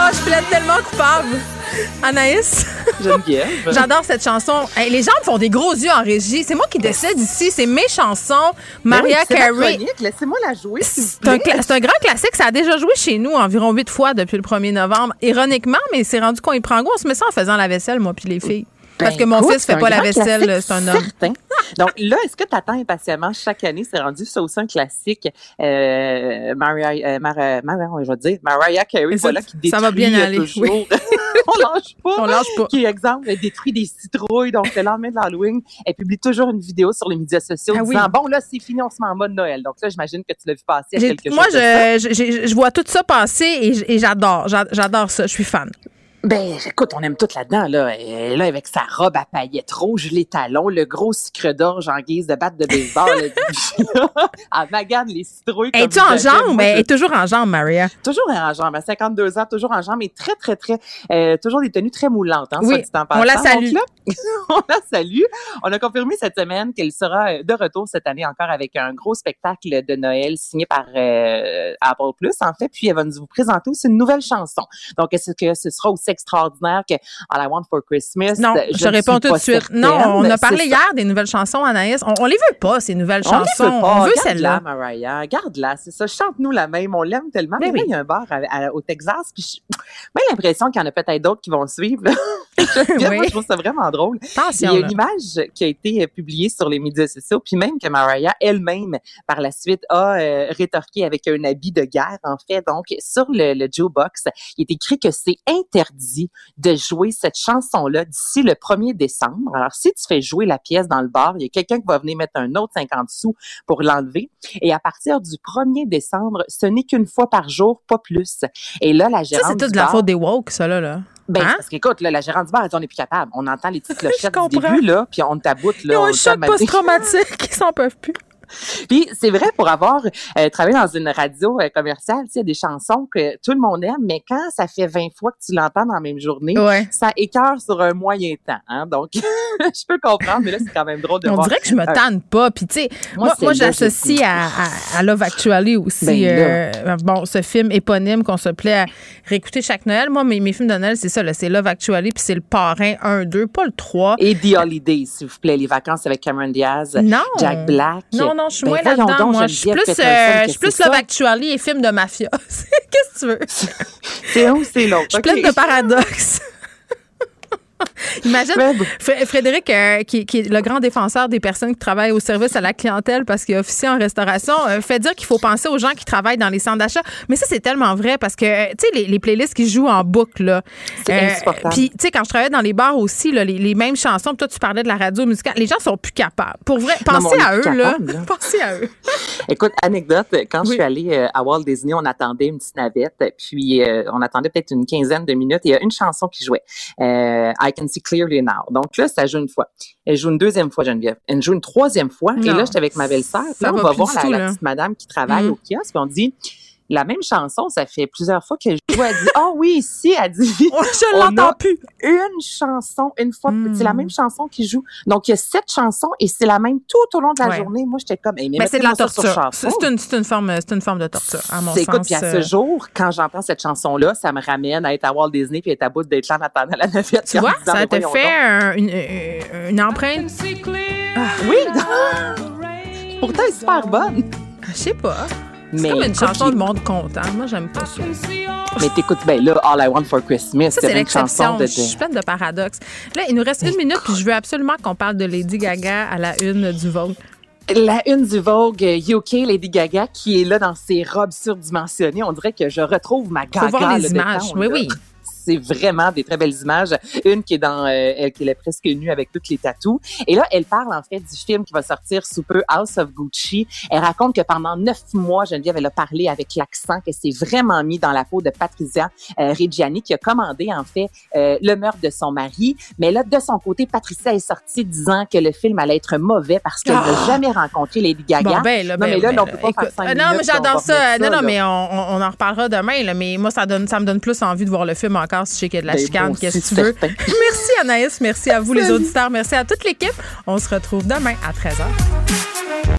Ah, je plaide tellement coupable. Anaïs? Geneviève. J'adore cette chanson. Hey, les gens me font des gros yeux en régie. C'est moi qui décide ici. C'est mes chansons. Maria Ben oui, c'est ma Carey. Laissez-moi la jouer. un, c'est un grand classique. Ça a déjà joué chez nous environ huit fois depuis le 1er novembre. Ironiquement, mais c'est rendu qu'on y prend goût. On se met ça en faisant la vaisselle, moi puis les filles. Parce Ben, que mon écoute, fils fait pas la vaisselle, c'est un homme. certain. Donc là, est-ce que tu attends impatiemment chaque année, c'est rendu ça aussi un classique, euh, Mariah, euh, Mar- euh, Mar- je vais dire, Mariah Carey, ça- voilà, qui détruit ça va bien euh, aller, toujours. oui. on lâche pas. On lâche pas. Qui, exemple, détruit des citrouilles. Donc, le lendemain de l'Halloween, elle publie toujours une vidéo sur les médias sociaux Ah oui. disant, bon, là, c'est fini, on se met en mode Noël. Donc là, j'imagine que tu l'as vu passer à quelque Moi, chose je, je, je- je vois tout ça passer et, j'adore. J'a- J'adore ça. Je suis fan. Ben, écoute, on aime tout là-dedans, là. Et là, avec sa robe à paillettes rouges, les talons, le gros sucre d'orge en guise de batte de baseball. elle magane les citrouilles. comme Es-tu en jamais. jambe? Moi, Elle est toujours en jambe, Maria. Toujours en jambe, à 52 ans, toujours en jambe, et très, très, très, euh, toujours des tenues très moulantes, hein, Oui, soit on la. Donc salue. là, on la salue. On a confirmé cette semaine qu'elle sera euh, de retour cette année encore avec un gros spectacle de Noël signé par euh, Apple en fait, puis elle va nous vous présenter aussi une nouvelle chanson. Donc, est-ce que ce sera aussi extraordinaire que All I Want for Christmas? Non, je, réponds tout de suite. certaine. Non, on a parlé ça. hier des nouvelles chansons, Anaïs. On, on les veut pas, ces nouvelles On les chansons. veut pas. on veut celle-là. Mariah. Garde-la, c'est ça. Chante-nous la même. On l'aime tellement. Mais oui. il y a un bar à- à- au Texas. Puis j'ai l'impression qu'il y en a peut-être d'autres qui vont suivre. Geneviève, Oui. Moi, je trouve ça vraiment drôle. Il y a une image qui a été euh, publiée sur les médias sociaux, puis même que Mariah elle-même, par la suite, a euh, rétorqué avec un habit de guerre, en fait. Donc, sur le, le Box, il est écrit que c'est interdit de jouer cette chanson-là d'ici le 1er décembre. Alors, si tu fais jouer la pièce dans le bar, il y a quelqu'un qui va venir mettre un autre 50 sous pour l'enlever. Et à partir du 1er décembre, ce n'est qu'une fois par jour, pas plus. Et là, la Ça, gérante c'est toute la faute des woke, ça, là. là. Ben, Hein? parce qu'écoute, là, la gérante du bar, elle dit, on n'est plus capable. On entend les petites clochettes du début, là, puis on taboute, là. Ils ont on un choc post-traumatique. Ils s'en peuvent plus. Puis c'est vrai pour avoir euh, travaillé dans une radio euh, commerciale, tu sais, il y a des chansons que tout le monde aime, mais quand ça fait 20 fois que tu l'entends dans la même journée, Ouais. ça écœure sur un moyen temps. Hein? Donc, je peux comprendre, mais là, c'est quand même drôle de On voir. dirait que je me tanne pas. Puis, tu sais, moi, moi j'associe à, à, à Love Actually aussi. Ben euh, bon, ce film éponyme qu'on se plaît à réécouter chaque Noël. Moi, mes, mes films de Noël, c'est ça. C'est Love Actually, puis c'est le parrain 1, 2, pas le 3. Et The Holiday, s'il vous plaît, les vacances avec Cameron Diaz, Non. Jack Black. Non, non, je suis Ben, moins là-dedans. donc, Moi, je suis plus, euh, je que suis plus c'est Love? Actually et film de mafia. Qu'est-ce que tu veux? C'est un ou c'est l'autre? Je suis OK. pleine de paradoxes. Imagine. Fr- Frédéric, euh, qui, qui est le grand défenseur des personnes qui travaillent au service à la clientèle parce qu'il est officier en restauration, euh, fait dire qu'il faut penser aux gens qui travaillent dans les centres d'achat. Mais ça, c'est tellement vrai parce que, euh, tu sais, les, les playlists qui jouent en boucle, là. C'est insupportable. Puis, tu sais, quand je travaillais dans les bars aussi, là, les, les mêmes chansons, toi, tu parlais de la radio musicale, les gens sont plus capables. Pour vrai, pensez à eux, là. Pensez à eux. Écoute, anecdote, quand je suis allée euh, à Walt Disney, on attendait une petite navette, puis euh, on attendait peut-être une quinzaine de minutes, et il y a une chanson qui jouait, euh, I Can See Clearly Now. Donc là, ça joue une fois. Elle joue une deuxième fois, Geneviève. Elle joue une troisième fois, et là, j'étais avec ma belle-sœur, là, on va voir la, petite madame qui travaille Mm. au kiosque, on dit, la même chanson, ça fait plusieurs fois que je joue. Elle dit, oh oui, ici, elle dit, Oh, je l'entends plus. une chanson, une fois, Hmm. c'est la même chanson qui joue. Donc, il y a sept chansons et c'est la même tout au long de la Ouais. journée. Moi, j'étais comme, hey, mais Mais c'est de la torture. C'est une, forme, c'est une forme de torture, à mon sens. écoute, puis à euh, ce jour, quand j'entends cette chanson-là, ça me ramène à être à Walt Disney puis être à bout d'être là en attendant la navette. Tu vois, ça te fait un- une, empreinte. Oui! Pourtant, elle est super bonne. Je sais pas. C'est Mais comme une chanson de monde content. Moi, j'aime pas ça. Mais t'écoutes, ben là, All I Want for Christmas, c'est une chanson de... Je suis pleine de paradoxes. Là, il nous reste une minute, puis je veux absolument qu'on parle de Lady Gaga à la une du Vogue. La une du Vogue euh, UK, Lady Gaga, qui est là dans ses robes surdimensionnées. On dirait que je retrouve ma Gaga. Faut voir les images. temps, Oui, là. oui. C'est vraiment des très belles images. Une qui est dans, euh, elle qui est presque nue avec toutes les tatous. Et là, elle parle en fait du film qui va sortir sous peu, House of Gucci. Elle raconte que pendant neuf mois, Geneviève, elle a parlé avec l'accent, qu'elle s'est vraiment mis dans la peau de Patricia euh, Reggiani, qui a commandé en fait euh, le meurtre de son mari. Mais là, de son côté, Patricia est sortie disant que le film allait être mauvais parce qu'elle Ah! n'a jamais rencontré Lady Gaga. Bon, ben, là, Non, ben, mais là, ben, là, on peut pas faire écoute, cinq euh, Non, mais minutes, j'adore ça. Non, non, là. mais on, on- on en reparlera demain. Là, mais moi, ça, donne, ça me donne plus envie de voir le film encore si je sais qu'il y a de la Ben, chicane. Qu'est-ce que tu veux? Merci, Anaïs. Merci à vous, les auditeurs. Merci à toute l'équipe. On se retrouve demain à 13h.